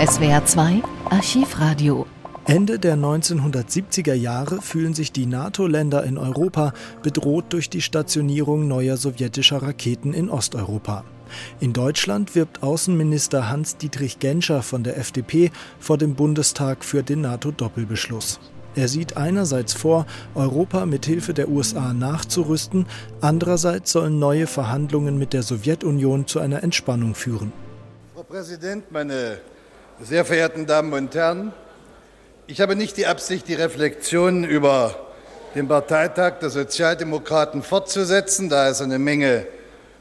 SWR 2 Archivradio. Ende der 1970er Jahre fühlen sich die NATO-Länder in Europa bedroht durch die Stationierung neuer sowjetischer Raketen in Osteuropa. In Deutschland wirbt Außenminister Hans-Dietrich Genscher von der FDP vor dem Bundestag für den NATO-Doppelbeschluss. Er sieht einerseits vor, Europa mit Hilfe der USA nachzurüsten, andererseits sollen neue Verhandlungen mit der Sowjetunion zu einer Entspannung führen. Frau Präsident, meine sehr verehrten Damen und Herren, ich habe nicht die Absicht, die Reflexion über den Parteitag der Sozialdemokraten fortzusetzen. Da ist eine Menge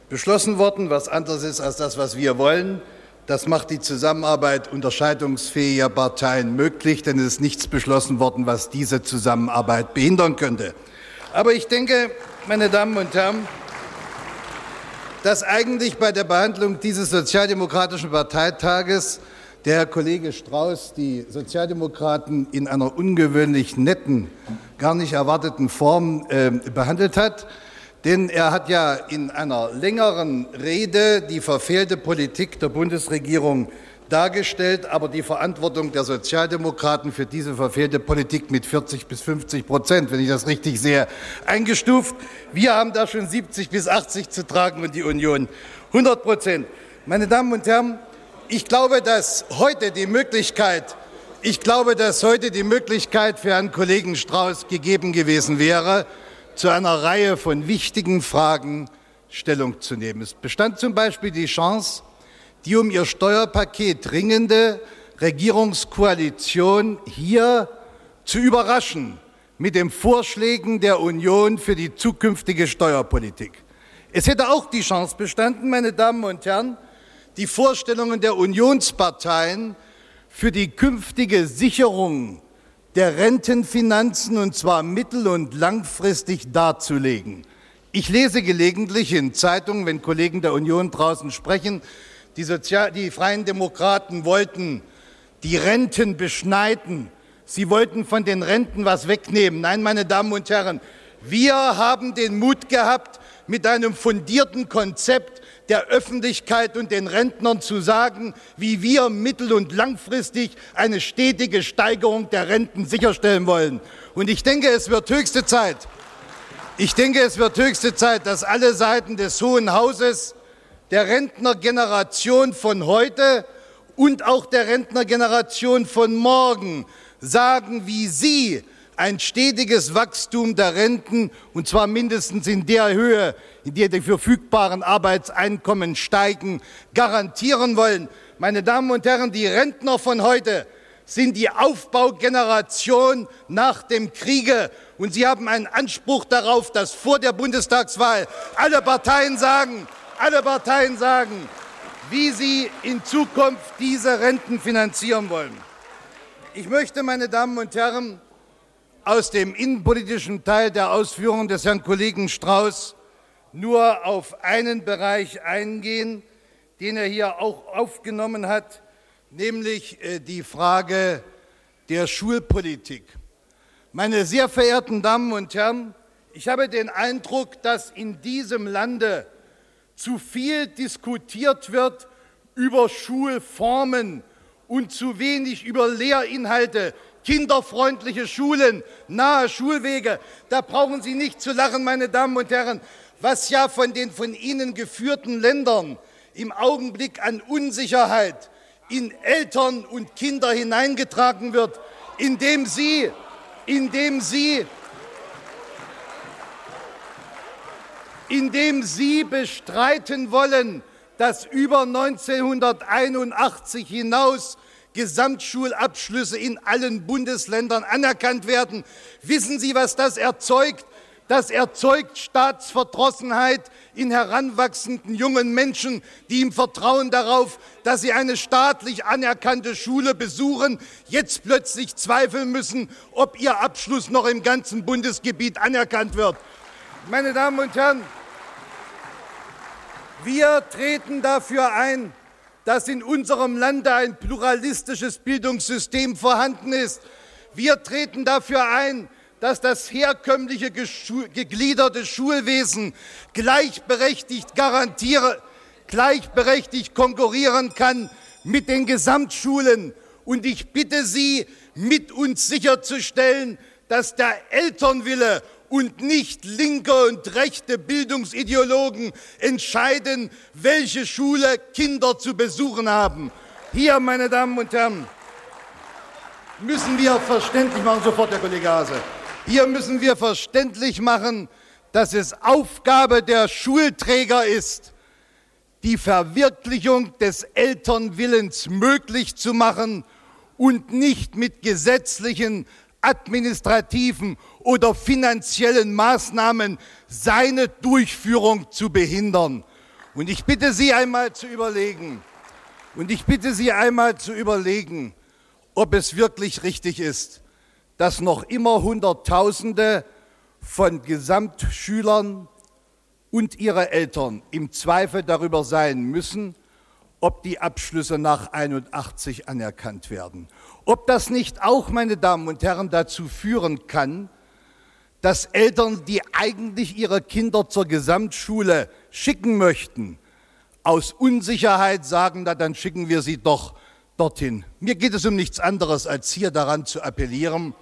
beschlossen worden, was anderes ist als das, was wir wollen. Das macht die Zusammenarbeit unterscheidungsfähiger Parteien möglich, denn es ist nichts beschlossen worden, was diese Zusammenarbeit behindern könnte. Aber ich denke, meine Damen und Herren, dass eigentlich bei der Behandlung dieses sozialdemokratischen Parteitages der Kollege Strauß die Sozialdemokraten in einer ungewöhnlich netten, gar nicht erwarteten Form äh, behandelt hat. Denn er hat ja in einer längeren Rede die verfehlte Politik der Bundesregierung dargestellt, aber die Verantwortung der Sozialdemokraten für diese verfehlte Politik mit 40 bis 50 Prozent, wenn ich das richtig sehe, eingestuft. Wir haben da schon 70 bis 80 zu tragen und die Union 100 Prozent. Meine Damen und Herren, ich glaube, dass heute die Möglichkeit, ich glaube, dass heute die Möglichkeit für Herrn Kollegen Strauß gegeben gewesen wäre, zu einer Reihe von wichtigen Fragen Stellung zu nehmen. Es bestand zum Beispiel die Chance, die um ihr Steuerpaket dringende Regierungskoalition hier zu überraschen mit den Vorschlägen der Union für die zukünftige Steuerpolitik. Es hätte auch die Chance bestanden, meine Damen und Herren, die Vorstellungen der Unionsparteien für die künftige Sicherung der Rentenfinanzen und zwar mittel- und langfristig darzulegen. Ich lese gelegentlich in Zeitungen, wenn Kollegen der Union draußen sprechen, die, Sozial die Freien Demokraten wollten die Renten beschneiden. Sie wollten von den Renten was wegnehmen. Nein, meine Damen und Herren, wir haben den Mut gehabt, mit einem fundierten Konzept der Öffentlichkeit und den Rentnern zu sagen, wie wir mittel- und langfristig eine stetige Steigerung der Renten sicherstellen wollen. Und ich denke, es wird höchste Zeit, ich denke, es wird höchste Zeit, dass alle Seiten des Hohen Hauses der Rentnergeneration von heute und auch der Rentnergeneration von morgen sagen, wie sie ein stetiges Wachstum der Renten, und zwar mindestens in der Höhe, in der die verfügbaren Arbeitseinkommen steigen, garantieren wollen. Meine Damen und Herren, die Rentner von heute sind die Aufbaugeneration nach dem Kriege. Und sie haben einen Anspruch darauf, dass vor der Bundestagswahl alle Parteien sagen, alle Parteien sagen, wie sie in Zukunft diese Renten finanzieren wollen. Ich möchte, meine Damen und Herren, aus dem innenpolitischen Teil der Ausführungen des Herrn Kollegen Strauß nur auf einen Bereich eingehen, den er hier auch aufgenommen hat, nämlich äh, die Frage der Schulpolitik. Meine sehr verehrten Damen und Herren, ich habe den Eindruck, dass in diesem Lande zu viel diskutiert wird über Schulformen und zu wenig über Lehrinhalte, kinderfreundliche Schulen, nahe Schulwege. Da brauchen Sie nicht zu lachen, meine Damen und Herren, was ja von den von Ihnen geführten Ländern im Augenblick an Unsicherheit in Eltern und Kinder hineingetragen wird, indem Sie, indem Sie, indem Sie bestreiten wollen, dass über 1981 hinaus Gesamtschulabschlüsse in allen Bundesländern anerkannt werden. Wissen Sie, was das erzeugt? Das erzeugt Staatsverdrossenheit in heranwachsenden jungen Menschen, die im Vertrauen darauf, dass sie eine staatlich anerkannte Schule besuchen, jetzt plötzlich zweifeln müssen, ob ihr Abschluss noch im ganzen Bundesgebiet anerkannt wird. Meine Damen und Herren, wir treten dafür ein, dass in unserem Lande ein pluralistisches Bildungssystem vorhanden ist. Wir treten dafür ein, dass das herkömmliche gegliederte Schulwesen gleichberechtigt garantiere, gleichberechtigt konkurrieren kann mit den Gesamtschulen. Und ich bitte Sie, mit uns sicherzustellen, dass der Elternwille und nicht linke und rechte Bildungsideologen entscheiden, welche Schule Kinder zu besuchen haben. Hier, meine Damen und Herren, müssen wir verständlich machen, sofort der Kollege Hase, hier müssen wir verständlich machen, dass es Aufgabe der Schulträger ist, die Verwirklichung des Elternwillens möglich zu machen und nicht mit gesetzlichen, administrativen oder finanziellen Maßnahmen seine Durchführung zu behindern. Und ich bitte Sie einmal zu überlegen, und ich bitte Sie einmal zu überlegen, ob es wirklich richtig ist, dass noch immer Hunderttausende von Gesamtschülern und ihre Eltern im Zweifel darüber sein müssen, ob die Abschlüsse nach 81 anerkannt werden. Ob das nicht auch, meine Damen und Herren, dazu führen kann, dass Eltern, die eigentlich ihre Kinder zur Gesamtschule schicken möchten, aus Unsicherheit sagen, na dann schicken wir sie doch dorthin. Mir geht es um nichts anderes, als hier daran zu appellieren,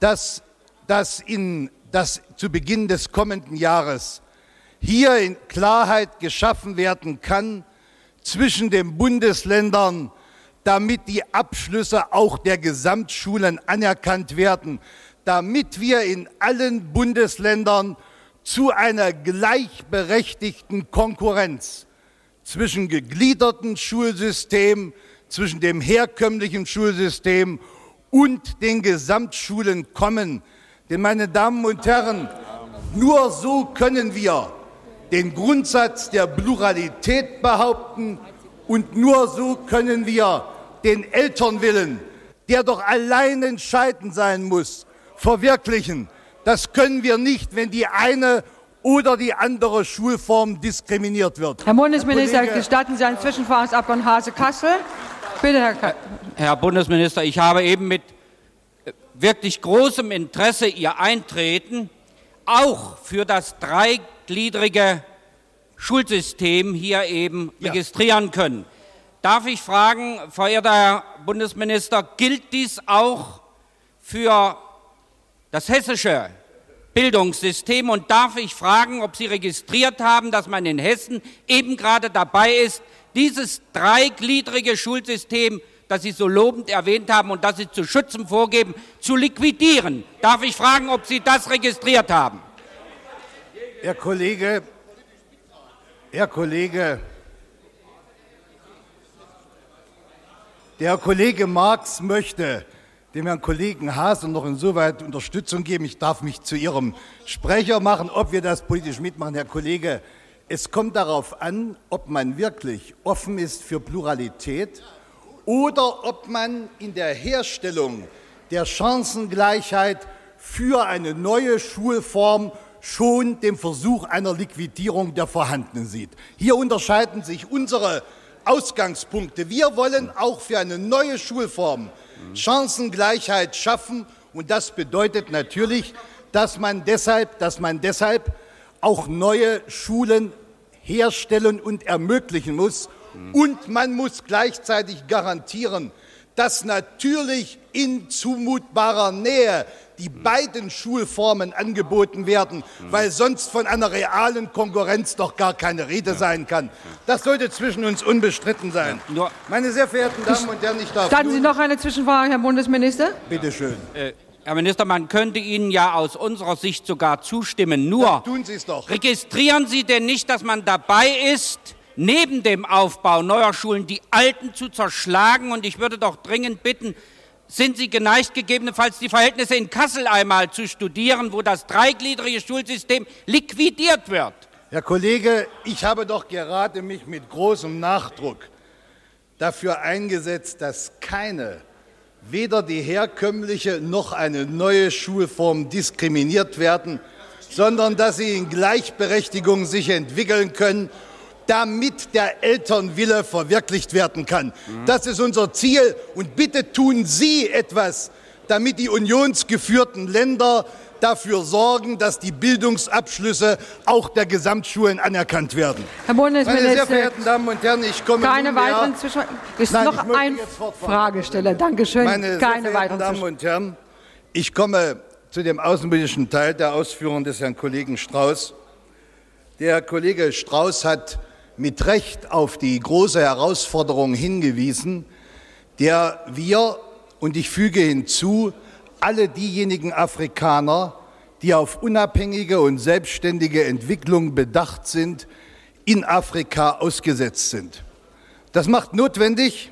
dass, dass, in, dass zu Beginn des kommenden Jahres hier in Klarheit geschaffen werden kann zwischen den Bundesländern, damit die Abschlüsse auch der Gesamtschulen anerkannt werden, damit wir in allen Bundesländern zu einer gleichberechtigten Konkurrenz zwischen gegliederten Schulsystemen, zwischen dem herkömmlichen Schulsystem und den Gesamtschulen kommen. Denn, meine Damen und Herren, nur so können wir den Grundsatz der Pluralität behaupten und nur so können wir den Elternwillen, der doch allein entscheidend sein muss, verwirklichen. Das können wir nicht, wenn die eine oder die andere Schulform diskriminiert wird. Herr Bundesminister, Herr gestatten Sie einen Zwischenfragesabgeordneten Hase-Kassel? Bitte, Herr, Ka Herr Bundesminister, ich habe eben mit wirklich großem Interesse Ihr Eintreten auch für das dreigliedrige Schulsystem hier eben ja. registrieren können. Darf ich fragen, verehrter Herr Bundesminister, gilt dies auch für das hessische Bildungssystem? Und darf ich fragen, ob Sie registriert haben, dass man in Hessen eben gerade dabei ist, dieses dreigliedrige Schulsystem, das Sie so lobend erwähnt haben und das Sie zu schützen vorgeben, zu liquidieren? Darf ich fragen, ob Sie das registriert haben? Herr Kollege, Herr Kollege, der Kollege Marx möchte dem Herrn Kollegen Haase noch insoweit Unterstützung geben. Ich darf mich zu Ihrem Sprecher machen, ob wir das politisch mitmachen. Herr Kollege, es kommt darauf an, ob man wirklich offen ist für Pluralität oder ob man in der Herstellung der Chancengleichheit für eine neue Schulform schon den Versuch einer Liquidierung der vorhandenen sieht. Hier unterscheiden sich unsere Ausgangspunkte. Wir wollen auch für eine neue Schulform Chancengleichheit schaffen. Und das bedeutet natürlich, dass man deshalb, dass man deshalb auch neue Schulen herstellen und ermöglichen muss. Und man muss gleichzeitig garantieren, dass natürlich in zumutbarer Nähe die beiden Schulformen angeboten werden, weil sonst von einer realen Konkurrenz doch gar keine Rede sein kann. Das sollte zwischen uns unbestritten sein. Meine sehr verehrten Damen und Herren, ich darf. Starten Sie noch eine Zwischenfrage, Herr Bundesminister? Bitte schön. Äh, Herr Minister, man könnte Ihnen ja aus unserer Sicht sogar zustimmen. Nur tun Sie es doch. registrieren Sie denn nicht, dass man dabei ist, neben dem Aufbau neuer Schulen die alten zu zerschlagen? Und ich würde doch dringend bitten, sind Sie geneigt, gegebenenfalls die Verhältnisse in Kassel einmal zu studieren, wo das dreigliedrige Schulsystem liquidiert wird? Herr Kollege, ich habe doch gerade mich mit großem Nachdruck dafür eingesetzt, dass keine, weder die herkömmliche noch eine neue Schulform diskriminiert werden, sondern dass sie in Gleichberechtigung sich entwickeln können damit der Elternwille verwirklicht werden kann. Das ist unser Ziel. Und bitte tun Sie etwas, damit die unionsgeführten Länder dafür sorgen, dass die Bildungsabschlüsse auch der Gesamtschulen anerkannt werden. Herr Bundesminister, Meine sehr verehrten Damen und Herren, ich komme keine weiteren Zwischen ist Nein, noch ein. Fragesteller. Dankeschön. meine keine weiteren Damen und Herren, ich komme zu dem außenpolitischen Teil der Ausführungen des Herrn Kollegen Strauß. Der Kollege Strauß hat mit Recht auf die große Herausforderung hingewiesen, der wir, und ich füge hinzu, alle diejenigen Afrikaner, die auf unabhängige und selbstständige Entwicklung bedacht sind, in Afrika ausgesetzt sind. Das macht notwendig,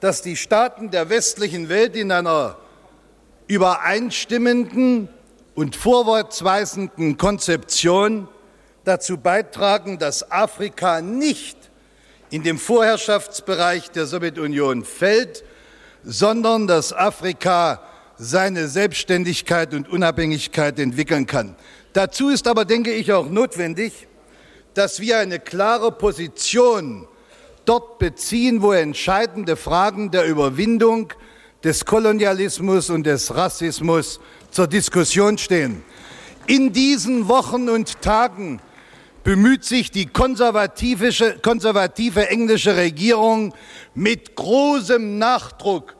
dass die Staaten der westlichen Welt in einer übereinstimmenden und vorwärtsweisenden Konzeption dazu beitragen, dass Afrika nicht in dem Vorherrschaftsbereich der Sowjetunion fällt, sondern dass Afrika seine Selbstständigkeit und Unabhängigkeit entwickeln kann. Dazu ist aber, denke ich, auch notwendig, dass wir eine klare Position dort beziehen, wo entscheidende Fragen der Überwindung des Kolonialismus und des Rassismus zur Diskussion stehen. In diesen Wochen und Tagen bemüht sich die konservative, konservative englische Regierung mit großem Nachdruck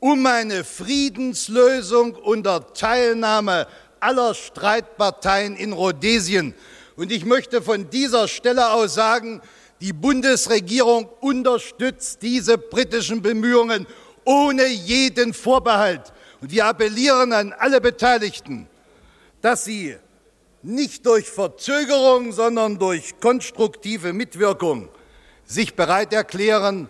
um eine Friedenslösung unter Teilnahme aller Streitparteien in Rhodesien. Und ich möchte von dieser Stelle aus sagen, die Bundesregierung unterstützt diese britischen Bemühungen ohne jeden Vorbehalt. Und wir appellieren an alle Beteiligten, dass sie nicht durch Verzögerung, sondern durch konstruktive Mitwirkung sich bereit erklären,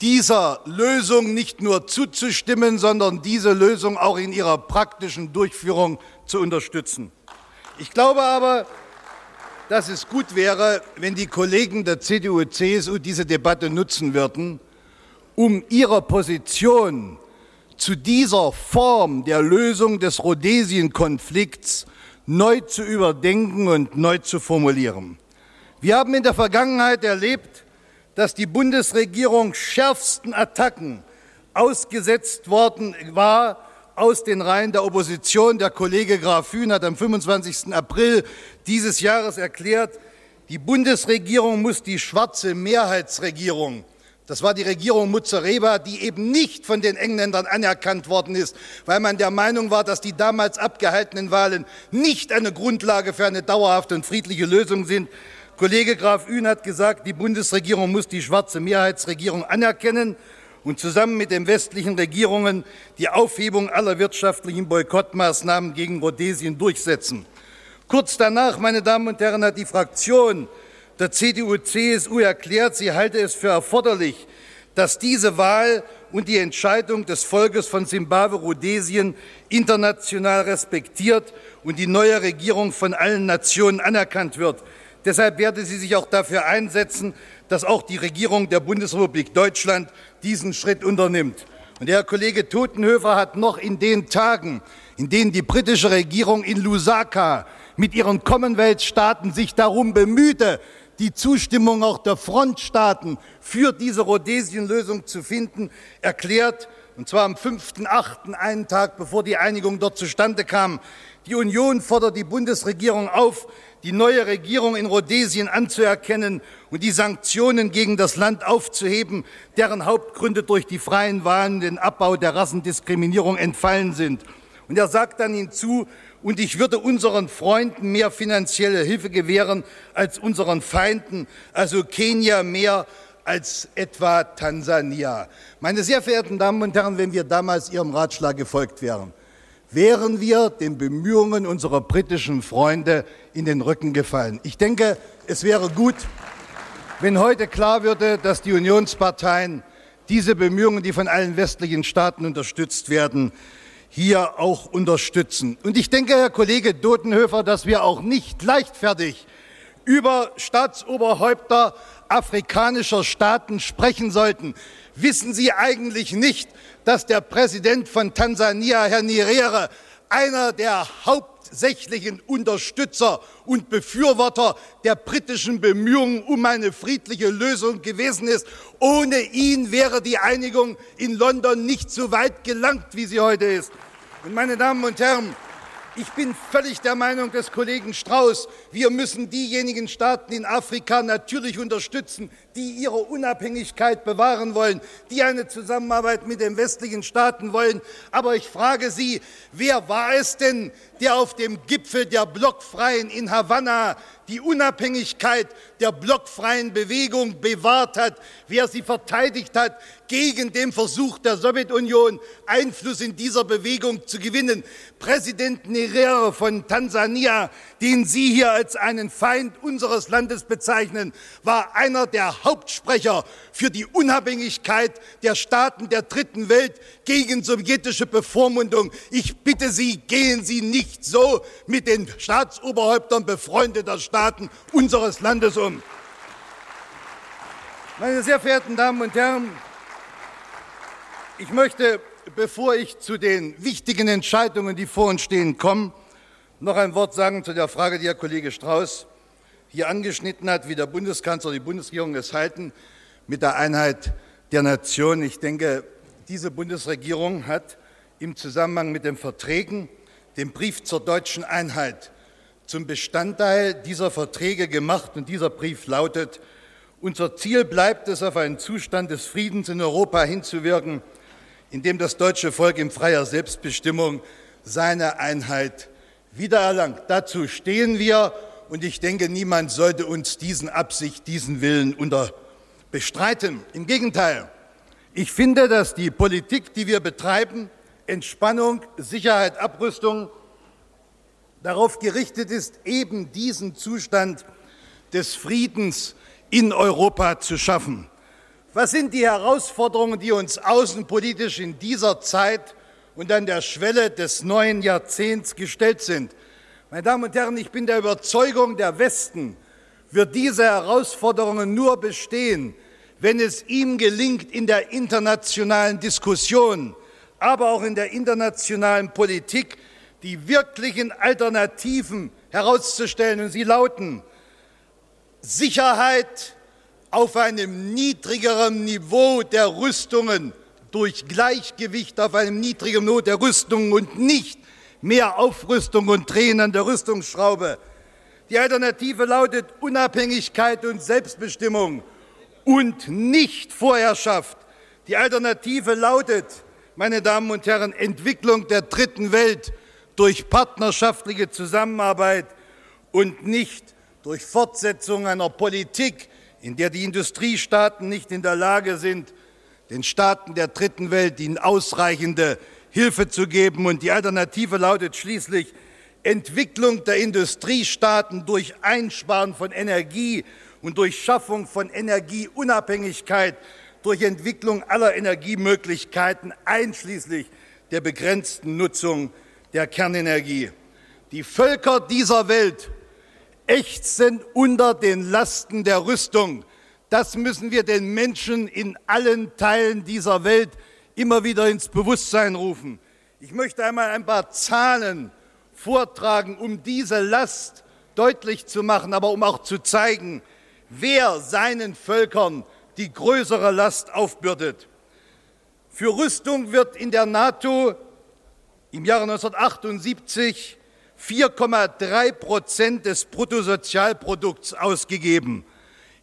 dieser Lösung nicht nur zuzustimmen, sondern diese Lösung auch in ihrer praktischen Durchführung zu unterstützen. Ich glaube aber, dass es gut wäre, wenn die Kollegen der CDU, CSU diese Debatte nutzen würden, um ihre Position zu dieser Form der Lösung des Rhodesien-Konflikts neu zu überdenken und neu zu formulieren. Wir haben in der Vergangenheit erlebt, dass die Bundesregierung schärfsten Attacken ausgesetzt worden war aus den Reihen der Opposition. Der Kollege Graf Hühn hat am 25. April dieses Jahres erklärt, die Bundesregierung muss die schwarze Mehrheitsregierung das war die Regierung Muzareba, die eben nicht von den Engländern anerkannt worden ist, weil man der Meinung war, dass die damals abgehaltenen Wahlen nicht eine Grundlage für eine dauerhafte und friedliche Lösung sind. Kollege Graf Ühn hat gesagt, die Bundesregierung muss die schwarze Mehrheitsregierung anerkennen und zusammen mit den westlichen Regierungen die Aufhebung aller wirtschaftlichen Boykottmaßnahmen gegen Rhodesien durchsetzen. Kurz danach, meine Damen und Herren, hat die Fraktion der CDU-CSU erklärt, sie halte es für erforderlich, dass diese Wahl und die Entscheidung des Volkes von Simbabwe-Rhodesien international respektiert und die neue Regierung von allen Nationen anerkannt wird. Deshalb werde sie sich auch dafür einsetzen, dass auch die Regierung der Bundesrepublik Deutschland diesen Schritt unternimmt. Und der Herr Kollege Totenhöfer hat noch in den Tagen, in denen die britische Regierung in Lusaka mit ihren Commonwealth-Staaten sich darum bemühte, die Zustimmung auch der Frontstaaten für diese Rhodesien-Lösung zu finden, erklärt, und zwar am 5.8., einen Tag bevor die Einigung dort zustande kam. Die Union fordert die Bundesregierung auf, die neue Regierung in Rhodesien anzuerkennen und die Sanktionen gegen das Land aufzuheben, deren Hauptgründe durch die freien Wahlen den Abbau der Rassendiskriminierung entfallen sind. Und er sagt dann hinzu, und ich würde unseren Freunden mehr finanzielle Hilfe gewähren als unseren Feinden, also Kenia mehr als etwa Tansania. Meine sehr verehrten Damen und Herren, wenn wir damals Ihrem Ratschlag gefolgt wären, wären wir den Bemühungen unserer britischen Freunde in den Rücken gefallen. Ich denke, es wäre gut, wenn heute klar würde, dass die Unionsparteien diese Bemühungen, die von allen westlichen Staaten unterstützt werden, hier auch unterstützen. Und ich denke, Herr Kollege Dotenhöfer, dass wir auch nicht leichtfertig über Staatsoberhäupter afrikanischer Staaten sprechen sollten. Wissen Sie eigentlich nicht, dass der Präsident von Tansania, Herr Nyerere, einer der hauptsächlichen Unterstützer und Befürworter der britischen Bemühungen um eine friedliche Lösung gewesen ist. Ohne ihn wäre die Einigung in London nicht so weit gelangt, wie sie heute ist. Und meine Damen und Herren, ich bin völlig der Meinung des Kollegen Strauß, wir müssen diejenigen Staaten in Afrika natürlich unterstützen, die ihre Unabhängigkeit bewahren wollen, die eine Zusammenarbeit mit den westlichen Staaten wollen. Aber ich frage Sie, wer war es denn, der auf dem Gipfel der Blockfreien in Havanna die Unabhängigkeit der blockfreien Bewegung bewahrt hat, wer sie verteidigt hat gegen den Versuch der Sowjetunion, Einfluss in dieser Bewegung zu gewinnen. Präsident Nyerere von Tansania, den Sie hier als einen Feind unseres Landes bezeichnen, war einer der Hauptsprecher für die Unabhängigkeit der Staaten der dritten Welt gegen sowjetische Bevormundung. Ich bitte Sie, gehen Sie nicht so mit den Staatsoberhäuptern befreundeter Staaten unseres Landes um. Meine sehr verehrten Damen und Herren, ich möchte, bevor ich zu den wichtigen Entscheidungen, die vor uns stehen, komme, noch ein Wort sagen zu der Frage, die Herr Kollege Strauß hier angeschnitten hat, wie der Bundeskanzler, die Bundesregierung es halten mit der Einheit der Nation. Ich denke, diese Bundesregierung hat im Zusammenhang mit den Verträgen den Brief zur deutschen Einheit zum Bestandteil dieser Verträge gemacht. Und dieser Brief lautet, unser Ziel bleibt es, auf einen Zustand des Friedens in Europa hinzuwirken, in dem das deutsche Volk in freier Selbstbestimmung seine Einheit wiedererlangt. Dazu stehen wir und ich denke, niemand sollte uns diesen Absicht, diesen Willen unter bestreiten. Im Gegenteil, ich finde, dass die Politik, die wir betreiben, Entspannung, Sicherheit, Abrüstung, darauf gerichtet ist, eben diesen Zustand des Friedens in Europa zu schaffen. Was sind die Herausforderungen, die uns außenpolitisch in dieser Zeit und an der Schwelle des neuen Jahrzehnts gestellt sind? Meine Damen und Herren, ich bin der Überzeugung, der Westen wird diese Herausforderungen nur bestehen, wenn es ihm gelingt, in der internationalen Diskussion, aber auch in der internationalen Politik die wirklichen Alternativen herauszustellen. Und sie lauten Sicherheit, auf einem niedrigeren Niveau der Rüstungen, durch Gleichgewicht auf einem niedrigen Niveau der Rüstungen und nicht mehr Aufrüstung und Drehen an der Rüstungsschraube. Die Alternative lautet Unabhängigkeit und Selbstbestimmung und nicht Vorherrschaft. Die Alternative lautet, meine Damen und Herren, Entwicklung der dritten Welt durch partnerschaftliche Zusammenarbeit und nicht durch Fortsetzung einer Politik, in der die Industriestaaten nicht in der Lage sind, den Staaten der dritten Welt ihnen ausreichende Hilfe zu geben. Und die Alternative lautet schließlich Entwicklung der Industriestaaten durch Einsparen von Energie und durch Schaffung von Energieunabhängigkeit, durch Entwicklung aller Energiemöglichkeiten, einschließlich der begrenzten Nutzung der Kernenergie. Die Völker dieser Welt ächzen unter den Lasten der Rüstung. Das müssen wir den Menschen in allen Teilen dieser Welt immer wieder ins Bewusstsein rufen. Ich möchte einmal ein paar Zahlen vortragen, um diese Last deutlich zu machen, aber um auch zu zeigen, wer seinen Völkern die größere Last aufbürdet. Für Rüstung wird in der NATO im Jahre 1978 4,3 Prozent des Bruttosozialprodukts ausgegeben.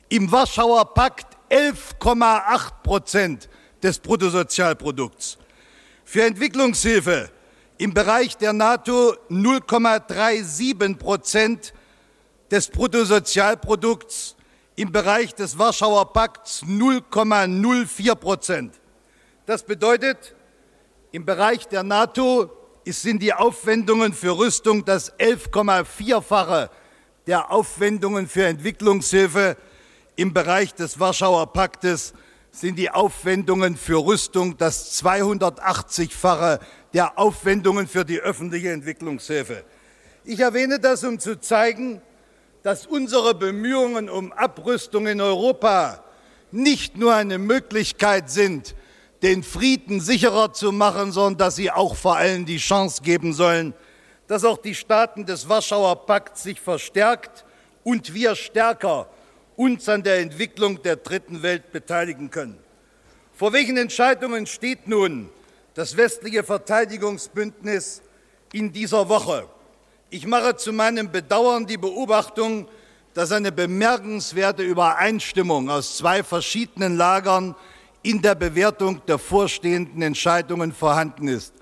Im Warschauer Pakt 11,8 Prozent des Bruttosozialprodukts. Für Entwicklungshilfe im Bereich der NATO 0,37 Prozent des Bruttosozialprodukts, im Bereich des Warschauer Pakts 0,04 Prozent. Das bedeutet, im Bereich der NATO sind die Aufwendungen für Rüstung das 11,4-fache der Aufwendungen für Entwicklungshilfe. Im Bereich des Warschauer Paktes sind die Aufwendungen für Rüstung das 280-fache der Aufwendungen für die öffentliche Entwicklungshilfe. Ich erwähne das, um zu zeigen, dass unsere Bemühungen um Abrüstung in Europa nicht nur eine Möglichkeit sind, den Frieden sicherer zu machen, sondern dass sie auch vor allem die Chance geben sollen, dass auch die Staaten des Warschauer Pakts sich verstärkt und wir stärker uns an der Entwicklung der dritten Welt beteiligen können. Vor welchen Entscheidungen steht nun das westliche Verteidigungsbündnis in dieser Woche? Ich mache zu meinem Bedauern die Beobachtung, dass eine bemerkenswerte Übereinstimmung aus zwei verschiedenen Lagern in der Bewertung der vorstehenden Entscheidungen vorhanden ist,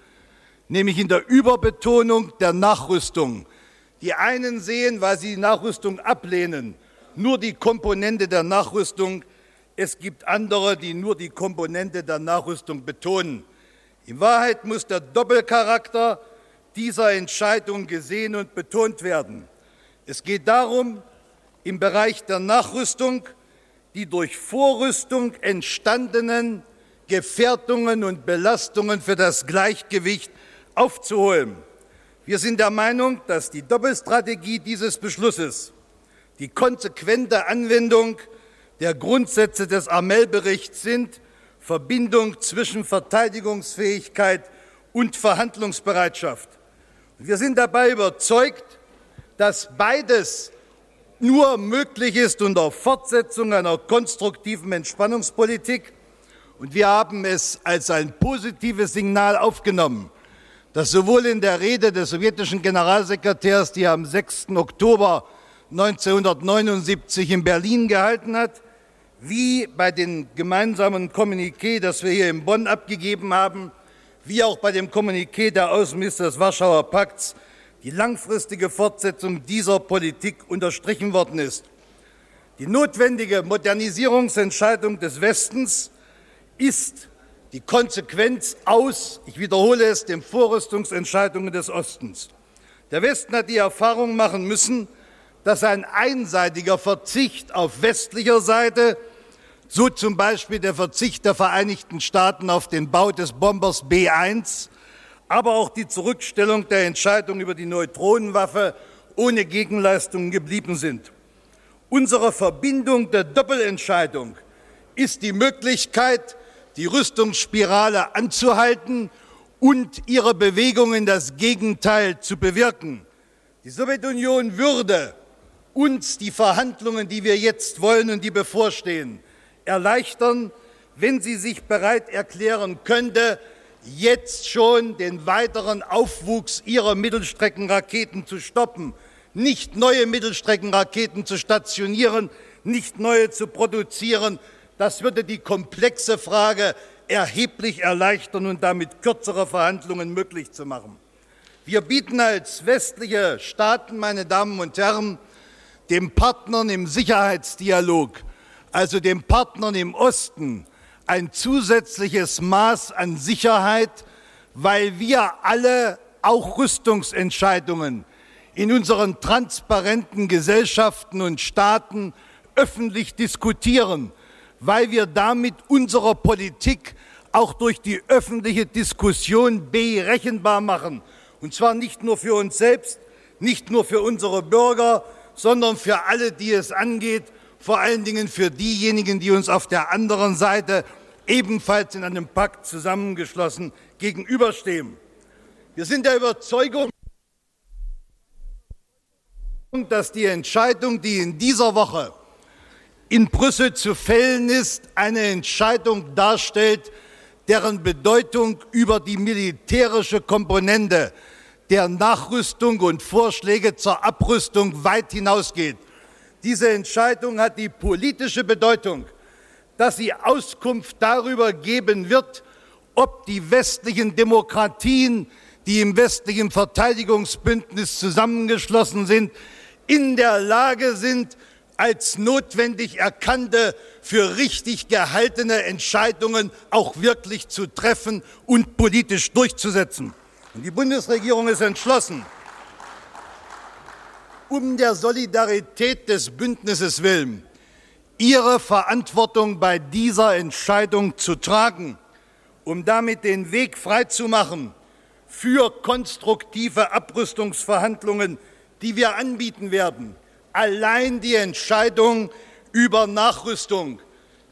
nämlich in der Überbetonung der Nachrüstung. Die einen sehen, weil sie die Nachrüstung ablehnen, nur die Komponente der Nachrüstung. Es gibt andere, die nur die Komponente der Nachrüstung betonen. In Wahrheit muss der Doppelcharakter dieser Entscheidung gesehen und betont werden. Es geht darum, im Bereich der Nachrüstung die durch Vorrüstung entstandenen Gefährdungen und Belastungen für das Gleichgewicht aufzuholen. Wir sind der Meinung, dass die Doppelstrategie dieses Beschlusses die konsequente Anwendung der Grundsätze des Amel-Berichts sind, Verbindung zwischen Verteidigungsfähigkeit und Verhandlungsbereitschaft. Wir sind dabei überzeugt, dass beides nur möglich ist unter Fortsetzung einer konstruktiven Entspannungspolitik. Und wir haben es als ein positives Signal aufgenommen, dass sowohl in der Rede des sowjetischen Generalsekretärs, die am 6. Oktober 1979 in Berlin gehalten hat, wie bei dem gemeinsamen Kommuniqué, das wir hier in Bonn abgegeben haben, wie auch bei dem Kommuniqué der Außenminister des Warschauer Pakts die langfristige Fortsetzung dieser Politik unterstrichen worden ist. Die notwendige Modernisierungsentscheidung des Westens ist die Konsequenz aus, ich wiederhole es, den Vorrüstungsentscheidungen des Ostens. Der Westen hat die Erfahrung machen müssen, dass ein einseitiger Verzicht auf westlicher Seite, so zum Beispiel der Verzicht der Vereinigten Staaten auf den Bau des Bombers B-1, aber auch die Zurückstellung der Entscheidung über die Neutronenwaffe ohne Gegenleistungen geblieben sind. Unsere Verbindung der Doppelentscheidung ist die Möglichkeit, die Rüstungsspirale anzuhalten und ihre Bewegung in das Gegenteil zu bewirken. Die Sowjetunion würde uns die Verhandlungen, die wir jetzt wollen und die bevorstehen, erleichtern, wenn sie sich bereit erklären könnte, jetzt schon den weiteren Aufwuchs ihrer Mittelstreckenraketen zu stoppen, nicht neue Mittelstreckenraketen zu stationieren, nicht neue zu produzieren. Das würde die komplexe Frage erheblich erleichtern und damit kürzere Verhandlungen möglich zu machen. Wir bieten als westliche Staaten, meine Damen und Herren, den Partnern im Sicherheitsdialog, also den Partnern im Osten, ein zusätzliches Maß an Sicherheit, weil wir alle auch Rüstungsentscheidungen in unseren transparenten Gesellschaften und Staaten öffentlich diskutieren, weil wir damit unsere Politik auch durch die öffentliche Diskussion berechenbar machen. Und zwar nicht nur für uns selbst, nicht nur für unsere Bürger, sondern für alle, die es angeht vor allen Dingen für diejenigen, die uns auf der anderen Seite ebenfalls in einem Pakt zusammengeschlossen gegenüberstehen. Wir sind der Überzeugung, dass die Entscheidung, die in dieser Woche in Brüssel zu fällen ist, eine Entscheidung darstellt, deren Bedeutung über die militärische Komponente der Nachrüstung und Vorschläge zur Abrüstung weit hinausgeht. Diese Entscheidung hat die politische Bedeutung, dass sie Auskunft darüber geben wird, ob die westlichen Demokratien, die im westlichen Verteidigungsbündnis zusammengeschlossen sind, in der Lage sind, als notwendig erkannte, für richtig gehaltene Entscheidungen auch wirklich zu treffen und politisch durchzusetzen. Und die Bundesregierung ist entschlossen, um der Solidarität des Bündnisses willen, ihre Verantwortung bei dieser Entscheidung zu tragen, um damit den Weg freizumachen für konstruktive Abrüstungsverhandlungen, die wir anbieten werden. Allein die Entscheidung über Nachrüstung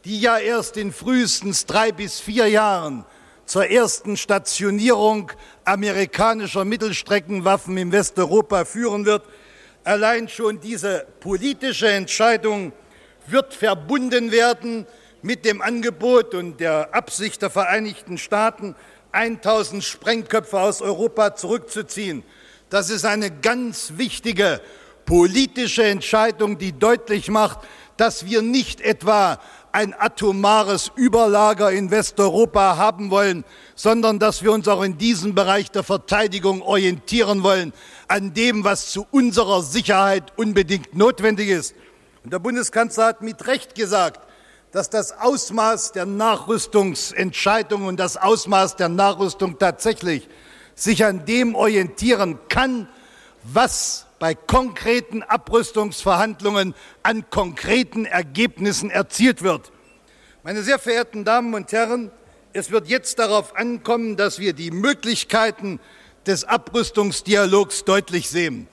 die ja erst in frühestens drei bis vier Jahren zur ersten Stationierung amerikanischer Mittelstreckenwaffen in Westeuropa führen wird. Allein schon diese politische Entscheidung wird verbunden werden mit dem Angebot und der Absicht der Vereinigten Staaten, 1000 Sprengköpfe aus Europa zurückzuziehen. Das ist eine ganz wichtige politische Entscheidung, die deutlich macht, dass wir nicht etwa ein atomares Überlager in Westeuropa haben wollen, sondern dass wir uns auch in diesem Bereich der Verteidigung orientieren wollen, an dem, was zu unserer Sicherheit unbedingt notwendig ist. Und der Bundeskanzler hat mit Recht gesagt, dass das Ausmaß der Nachrüstungsentscheidung und das Ausmaß der Nachrüstung tatsächlich sich an dem orientieren kann, was bei konkreten Abrüstungsverhandlungen an konkreten Ergebnissen erzielt wird. Meine sehr verehrten Damen und Herren, es wird jetzt darauf ankommen, dass wir die Möglichkeiten des Abrüstungsdialogs deutlich sehen.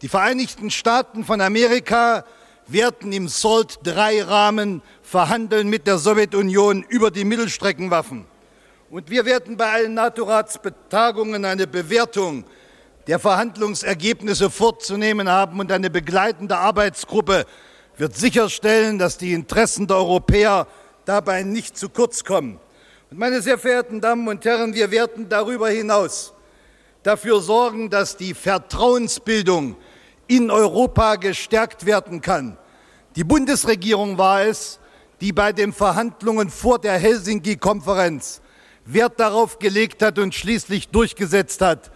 Die Vereinigten Staaten von Amerika werden im SALT III-Rahmen verhandeln mit der Sowjetunion über die Mittelstreckenwaffen. Und wir werden bei allen NATO-Ratsbetagungen eine Bewertung der Verhandlungsergebnisse vorzunehmen haben und eine begleitende Arbeitsgruppe wird sicherstellen, dass die Interessen der Europäer dabei nicht zu kurz kommen. Und meine sehr verehrten Damen und Herren, wir werden darüber hinaus dafür sorgen, dass die Vertrauensbildung in Europa gestärkt werden kann. Die Bundesregierung war es, die bei den Verhandlungen vor der Helsinki-Konferenz Wert darauf gelegt hat und schließlich durchgesetzt hat,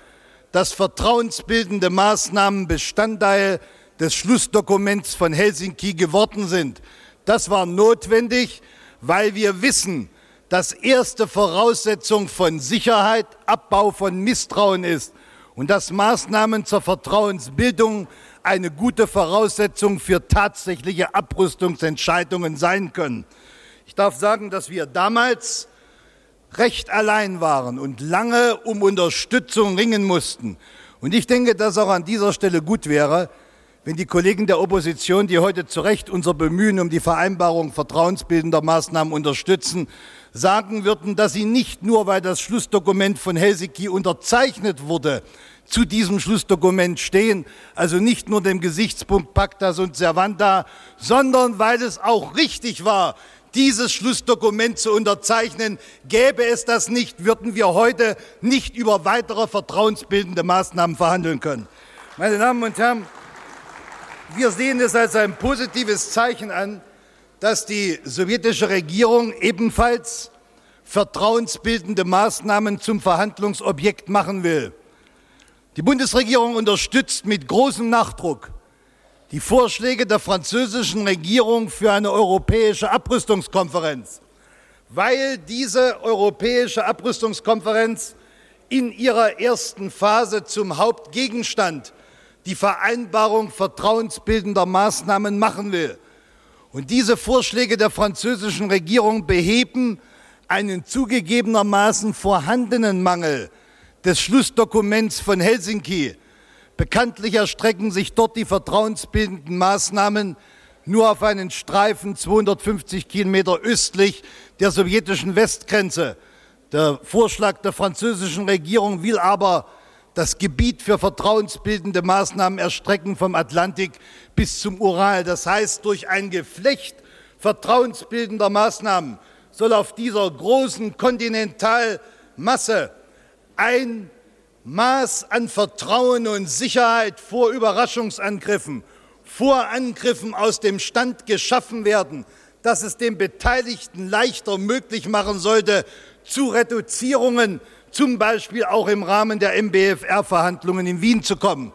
dass vertrauensbildende Maßnahmen Bestandteil des Schlussdokuments von Helsinki geworden sind. Das war notwendig, weil wir wissen, dass erste Voraussetzung von Sicherheit Abbau von Misstrauen ist und dass Maßnahmen zur Vertrauensbildung eine gute Voraussetzung für tatsächliche Abrüstungsentscheidungen sein können. Ich darf sagen, dass wir damals recht allein waren und lange um Unterstützung ringen mussten. Und ich denke, dass auch an dieser Stelle gut wäre, wenn die Kollegen der Opposition, die heute zu Recht unser Bemühen um die Vereinbarung vertrauensbildender Maßnahmen unterstützen, sagen würden, dass sie nicht nur, weil das Schlussdokument von Helsinki unterzeichnet wurde, zu diesem Schlussdokument stehen, also nicht nur dem Gesichtspunkt Pacta und Servanda, sondern weil es auch richtig war, dieses Schlussdokument zu unterzeichnen. Gäbe es das nicht, würden wir heute nicht über weitere vertrauensbildende Maßnahmen verhandeln können. Meine Damen und Herren, wir sehen es als ein positives Zeichen an, dass die sowjetische Regierung ebenfalls vertrauensbildende Maßnahmen zum Verhandlungsobjekt machen will. Die Bundesregierung unterstützt mit großem Nachdruck die Vorschläge der französischen Regierung für eine europäische Abrüstungskonferenz, weil diese europäische Abrüstungskonferenz in ihrer ersten Phase zum Hauptgegenstand die Vereinbarung vertrauensbildender Maßnahmen machen will. Und diese Vorschläge der französischen Regierung beheben einen zugegebenermaßen vorhandenen Mangel des Schlussdokuments von Helsinki, Bekanntlich erstrecken sich dort die vertrauensbildenden Maßnahmen nur auf einen Streifen 250 Kilometer östlich der sowjetischen Westgrenze. Der Vorschlag der französischen Regierung will aber das Gebiet für vertrauensbildende Maßnahmen erstrecken vom Atlantik bis zum Ural. Das heißt, durch ein Geflecht vertrauensbildender Maßnahmen soll auf dieser großen Kontinentalmasse ein Maß an Vertrauen und Sicherheit vor Überraschungsangriffen, vor Angriffen aus dem Stand geschaffen werden, dass es den Beteiligten leichter möglich machen sollte, zu Reduzierungen, zum Beispiel auch im Rahmen der MBFR-Verhandlungen in Wien zu kommen.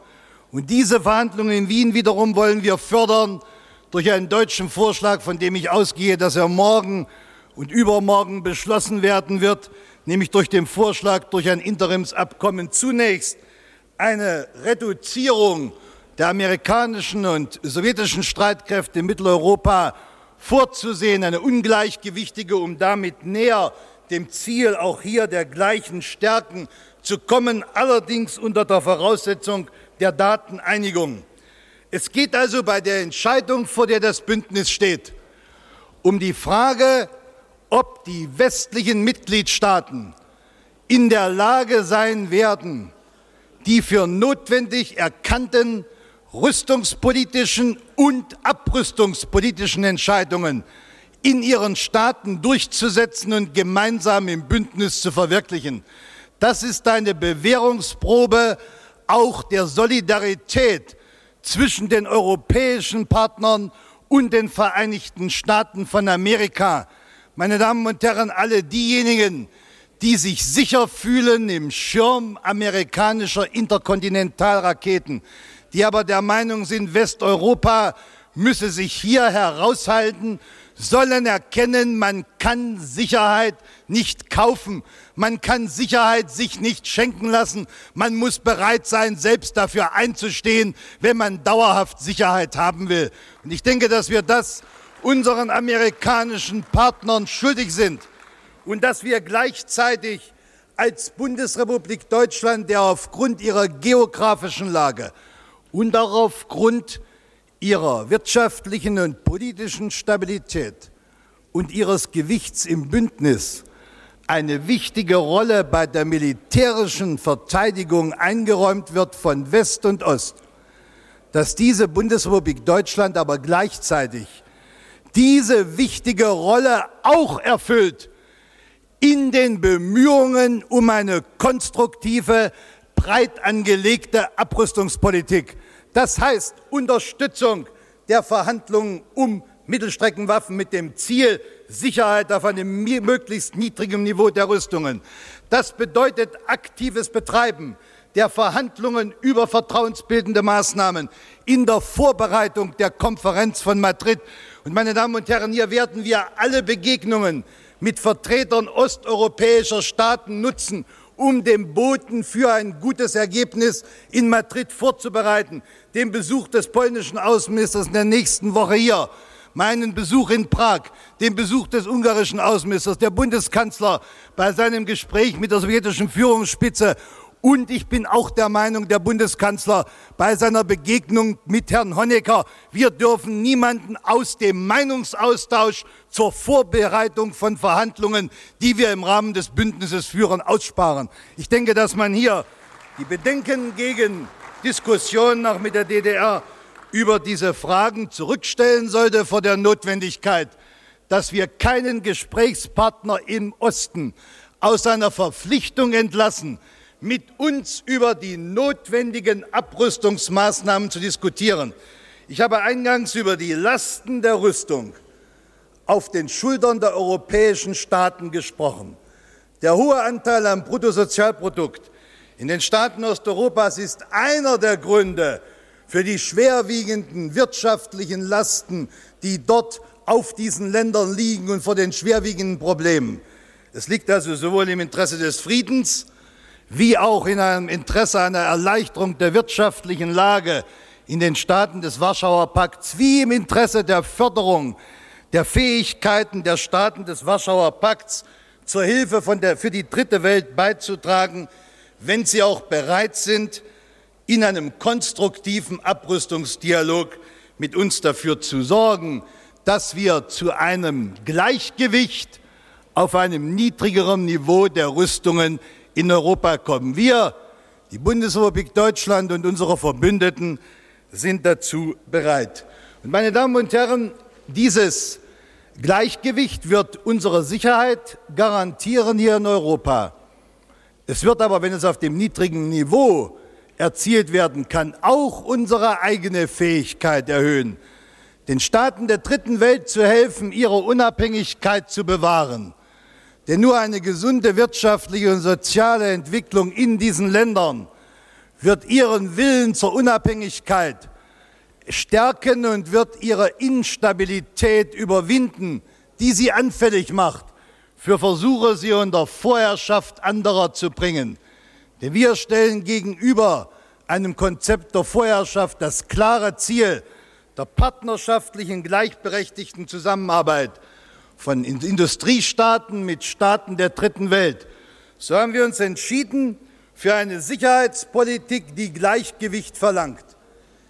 Und diese Verhandlungen in Wien wiederum wollen wir fördern durch einen deutschen Vorschlag, von dem ich ausgehe, dass er morgen und übermorgen beschlossen werden wird, nämlich durch den Vorschlag, durch ein Interimsabkommen zunächst eine Reduzierung der amerikanischen und sowjetischen Streitkräfte in Mitteleuropa vorzusehen, eine ungleichgewichtige, um damit näher dem Ziel auch hier der gleichen Stärken zu kommen, allerdings unter der Voraussetzung der Dateneinigung. Es geht also bei der Entscheidung, vor der das Bündnis steht, um die Frage, ob die westlichen Mitgliedstaaten in der Lage sein werden, die für notwendig erkannten rüstungspolitischen und abrüstungspolitischen Entscheidungen in ihren Staaten durchzusetzen und gemeinsam im Bündnis zu verwirklichen. Das ist eine Bewährungsprobe auch der Solidarität zwischen den europäischen Partnern und den Vereinigten Staaten von Amerika. Meine Damen und Herren, alle diejenigen, die sich sicher fühlen im Schirm amerikanischer Interkontinentalraketen, die aber der Meinung sind, Westeuropa müsse sich hier heraushalten, sollen erkennen, man kann Sicherheit nicht kaufen, man kann Sicherheit sich nicht schenken lassen, man muss bereit sein, selbst dafür einzustehen, wenn man dauerhaft Sicherheit haben will. Und ich denke, dass wir das unseren amerikanischen Partnern schuldig sind und dass wir gleichzeitig als Bundesrepublik Deutschland, der aufgrund ihrer geografischen Lage und auch aufgrund ihrer wirtschaftlichen und politischen Stabilität und ihres Gewichts im Bündnis eine wichtige Rolle bei der militärischen Verteidigung eingeräumt wird von West und Ost, dass diese Bundesrepublik Deutschland aber gleichzeitig diese wichtige Rolle auch erfüllt in den Bemühungen um eine konstruktive, breit angelegte Abrüstungspolitik. Das heißt Unterstützung der Verhandlungen um Mittelstreckenwaffen mit dem Ziel Sicherheit auf einem möglichst niedrigen Niveau der Rüstungen. Das bedeutet aktives Betreiben der Verhandlungen über vertrauensbildende Maßnahmen in der Vorbereitung der Konferenz von Madrid. Und meine Damen und Herren, hier werden wir alle Begegnungen mit Vertretern osteuropäischer Staaten nutzen, um den Boten für ein gutes Ergebnis in Madrid vorzubereiten, den Besuch des polnischen Außenministers in der nächsten Woche hier, meinen Besuch in Prag, den Besuch des ungarischen Außenministers, der Bundeskanzler bei seinem Gespräch mit der sowjetischen Führungsspitze und ich bin auch der Meinung, der Bundeskanzler bei seiner Begegnung mit Herrn Honecker, wir dürfen niemanden aus dem Meinungsaustausch zur Vorbereitung von Verhandlungen, die wir im Rahmen des Bündnisses führen, aussparen. Ich denke, dass man hier die Bedenken gegen Diskussionen auch mit der DDR über diese Fragen zurückstellen sollte vor der Notwendigkeit, dass wir keinen Gesprächspartner im Osten aus seiner Verpflichtung entlassen, mit uns über die notwendigen Abrüstungsmaßnahmen zu diskutieren. Ich habe eingangs über die Lasten der Rüstung auf den Schultern der europäischen Staaten gesprochen. Der hohe Anteil am Bruttosozialprodukt in den Staaten Osteuropas ist einer der Gründe für die schwerwiegenden wirtschaftlichen Lasten, die dort auf diesen Ländern liegen und vor den schwerwiegenden Problemen. Es liegt also sowohl im Interesse des Friedens wie auch in einem Interesse einer Erleichterung der wirtschaftlichen Lage in den Staaten des Warschauer Pakts, wie im Interesse der Förderung der Fähigkeiten der Staaten des Warschauer Pakts zur Hilfe der, für die dritte Welt beizutragen, wenn sie auch bereit sind, in einem konstruktiven Abrüstungsdialog mit uns dafür zu sorgen, dass wir zu einem Gleichgewicht auf einem niedrigeren Niveau der Rüstungen in Europa kommen. Wir, die Bundesrepublik Deutschland und unsere Verbündeten, sind dazu bereit. Und meine Damen und Herren, dieses Gleichgewicht wird unsere Sicherheit garantieren hier in Europa. Es wird aber, wenn es auf dem niedrigen Niveau erzielt werden kann, auch unsere eigene Fähigkeit erhöhen, den Staaten der dritten Welt zu helfen, ihre Unabhängigkeit zu bewahren denn nur eine gesunde wirtschaftliche und soziale Entwicklung in diesen Ländern wird ihren Willen zur Unabhängigkeit stärken und wird ihre Instabilität überwinden, die sie anfällig macht für Versuche, sie unter Vorherrschaft anderer zu bringen. Denn wir stellen gegenüber einem Konzept der Vorherrschaft das klare Ziel der partnerschaftlichen, gleichberechtigten Zusammenarbeit von Industriestaaten mit Staaten der dritten Welt. So haben wir uns entschieden für eine Sicherheitspolitik, die Gleichgewicht verlangt.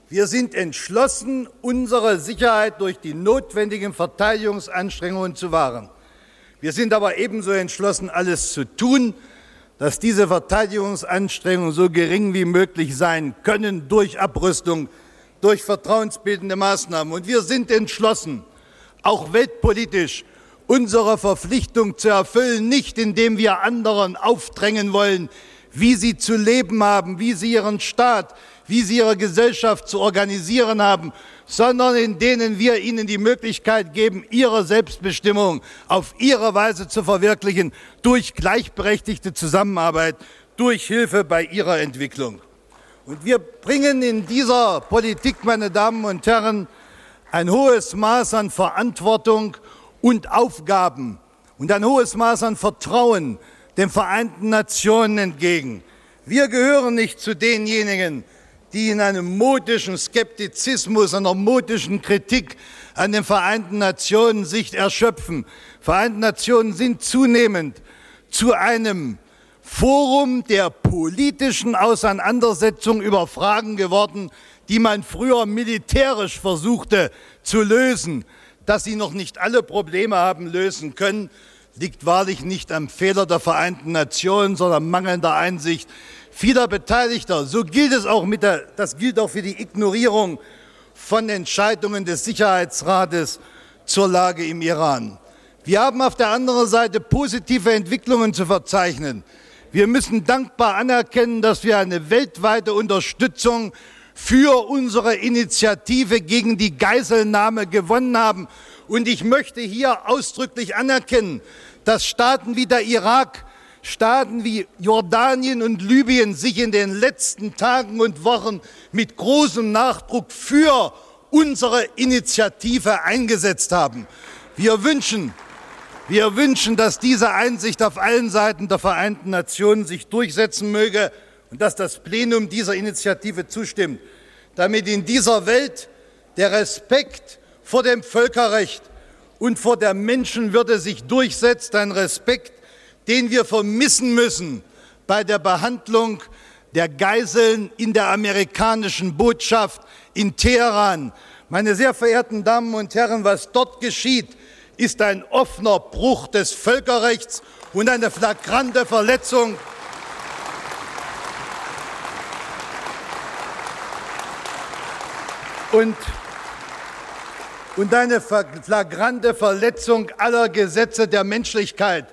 Wir sind entschlossen, unsere Sicherheit durch die notwendigen Verteidigungsanstrengungen zu wahren. Wir sind aber ebenso entschlossen, alles zu tun, dass diese Verteidigungsanstrengungen so gering wie möglich sein können durch Abrüstung, durch vertrauensbildende Maßnahmen. Und wir sind entschlossen, auch weltpolitisch unsere Verpflichtung zu erfüllen, nicht indem wir anderen aufdrängen wollen, wie sie zu leben haben, wie sie ihren Staat, wie sie ihre Gesellschaft zu organisieren haben, sondern in denen wir ihnen die Möglichkeit geben, ihre Selbstbestimmung auf ihre Weise zu verwirklichen, durch gleichberechtigte Zusammenarbeit, durch Hilfe bei ihrer Entwicklung. Und wir bringen in dieser Politik, meine Damen und Herren, ein hohes Maß an Verantwortung und Aufgaben und ein hohes Maß an Vertrauen den Vereinten Nationen entgegen. Wir gehören nicht zu denjenigen, die in einem modischen Skeptizismus, einer modischen Kritik an den Vereinten Nationen sich erschöpfen. Vereinten Nationen sind zunehmend zu einem Forum der politischen Auseinandersetzung über Fragen geworden, die man früher militärisch versuchte zu lösen. Dass sie noch nicht alle Probleme haben lösen können, liegt wahrlich nicht am Fehler der Vereinten Nationen, sondern mangelnder Einsicht vieler Beteiligter. So gilt es auch mit der, das gilt auch für die Ignorierung von Entscheidungen des Sicherheitsrates zur Lage im Iran. Wir haben auf der anderen Seite positive Entwicklungen zu verzeichnen. Wir müssen dankbar anerkennen, dass wir eine weltweite Unterstützung für unsere Initiative gegen die Geiselnahme gewonnen haben. Und ich möchte hier ausdrücklich anerkennen, dass Staaten wie der Irak Staaten wie Jordanien und Libyen sich in den letzten Tagen und Wochen mit großem Nachdruck für unsere Initiative eingesetzt haben. Wir wünschen, wir wünschen, dass diese Einsicht auf allen Seiten der Vereinten Nationen sich durchsetzen möge und dass das Plenum dieser Initiative zustimmt, damit in dieser Welt der Respekt vor dem Völkerrecht und vor der Menschenwürde sich durchsetzt, ein Respekt, den wir vermissen müssen bei der Behandlung der Geiseln in der amerikanischen Botschaft in Teheran. Meine sehr verehrten Damen und Herren, was dort geschieht, ist ein offener Bruch des Völkerrechts und eine flagrante Verletzung und, und eine flagrante Verletzung aller Gesetze der Menschlichkeit.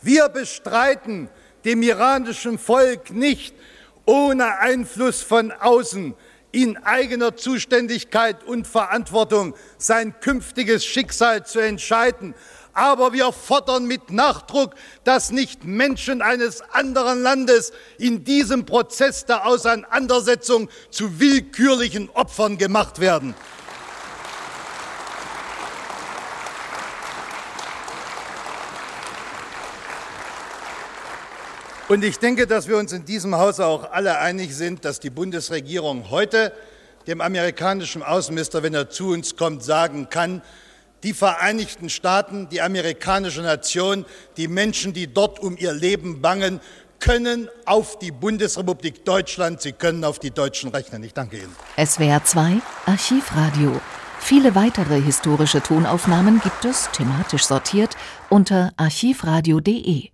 Wir bestreiten dem iranischen Volk nicht ohne Einfluss von außen in eigener Zuständigkeit und Verantwortung sein künftiges Schicksal zu entscheiden. Aber wir fordern mit Nachdruck, dass nicht Menschen eines anderen Landes in diesem Prozess der Auseinandersetzung zu willkürlichen Opfern gemacht werden. Und ich denke, dass wir uns in diesem Hause auch alle einig sind, dass die Bundesregierung heute dem amerikanischen Außenminister, wenn er zu uns kommt, sagen kann, die Vereinigten Staaten, die amerikanische Nation, die Menschen, die dort um ihr Leben bangen, können auf die Bundesrepublik Deutschland, sie können auf die Deutschen rechnen. Ich danke Ihnen. SWR 2 Archivradio. Viele weitere historische Tonaufnahmen gibt es, thematisch sortiert, unter archivradio.de.